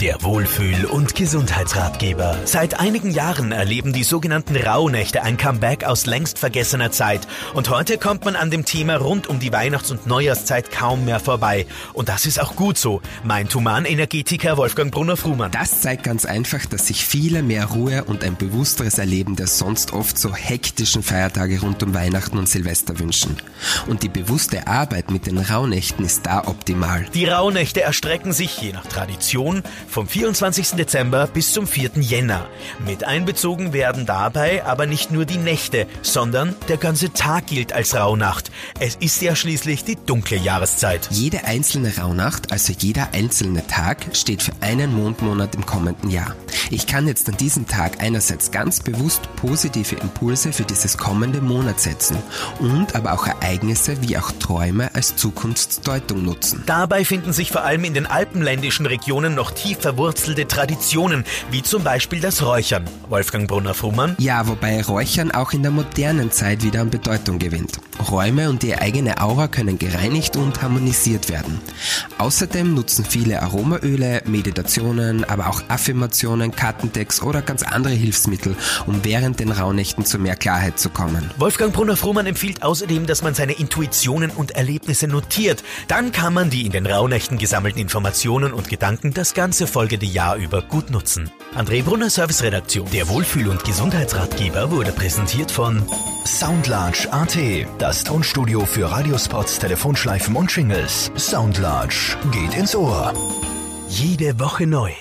Der Wohlfühl- und Gesundheitsratgeber. Seit einigen Jahren erleben die sogenannten Rauhnächte ein Comeback aus längst vergessener Zeit. Und heute kommt man an dem Thema rund um die Weihnachts- und Neujahrszeit kaum mehr vorbei. Und das ist auch gut so, meint Humanenergetiker Wolfgang Brunner-Frumann. Das zeigt ganz einfach, dass sich viele mehr Ruhe und ein bewussteres Erleben der sonst oft so hektischen Feiertage rund um Weihnachten und Silvester wünschen. Und die bewusste Arbeit mit den Rauhnächten ist da optimal. Die Rauhnächte erstrecken sich je nach Tradition vom 24. Dezember bis zum 4. Jänner. Mit einbezogen werden dabei aber nicht nur die Nächte, sondern der ganze Tag gilt als Rauhnacht. Es ist ja schließlich die dunkle Jahreszeit. Jede einzelne Rauhnacht, also jeder einzelne Tag, steht für einen Mondmonat im kommenden Jahr. Ich kann jetzt an diesem Tag einerseits ganz bewusst positive Impulse für dieses kommende Monat setzen und aber auch Ereignisse wie auch Träume als Zukunftsdeutung nutzen. Dabei finden sich vor allem in den alpenländischen Regionen noch tief verwurzelte Traditionen, wie zum Beispiel das Räuchern. Wolfgang Brunner-Frumann? Ja, wobei Räuchern auch in der modernen Zeit wieder an Bedeutung gewinnt. Räume und die eigene Aura können gereinigt und harmonisiert werden. Außerdem nutzen viele Aromaöle, Meditationen, aber auch Affirmationen, Kartendecks oder ganz andere Hilfsmittel, um während den Rauhnächten zu mehr Klarheit zu kommen. Wolfgang Brunner-Frumann empfiehlt außerdem, dass man seine Intuitionen und Erlebnisse notiert. Dann kann man die in den Rauhnächten gesammelten Informationen und Gedanken das ganze folgende Jahr über gut nutzen. André Brunner Service Redaktion. Der Wohlfühl- und Gesundheitsratgeber wurde präsentiert von Soundlarge AT, das Tonstudio für Radiospots, Telefonschleifen und Jingles. Soundlarge geht ins Ohr. Jede Woche neu.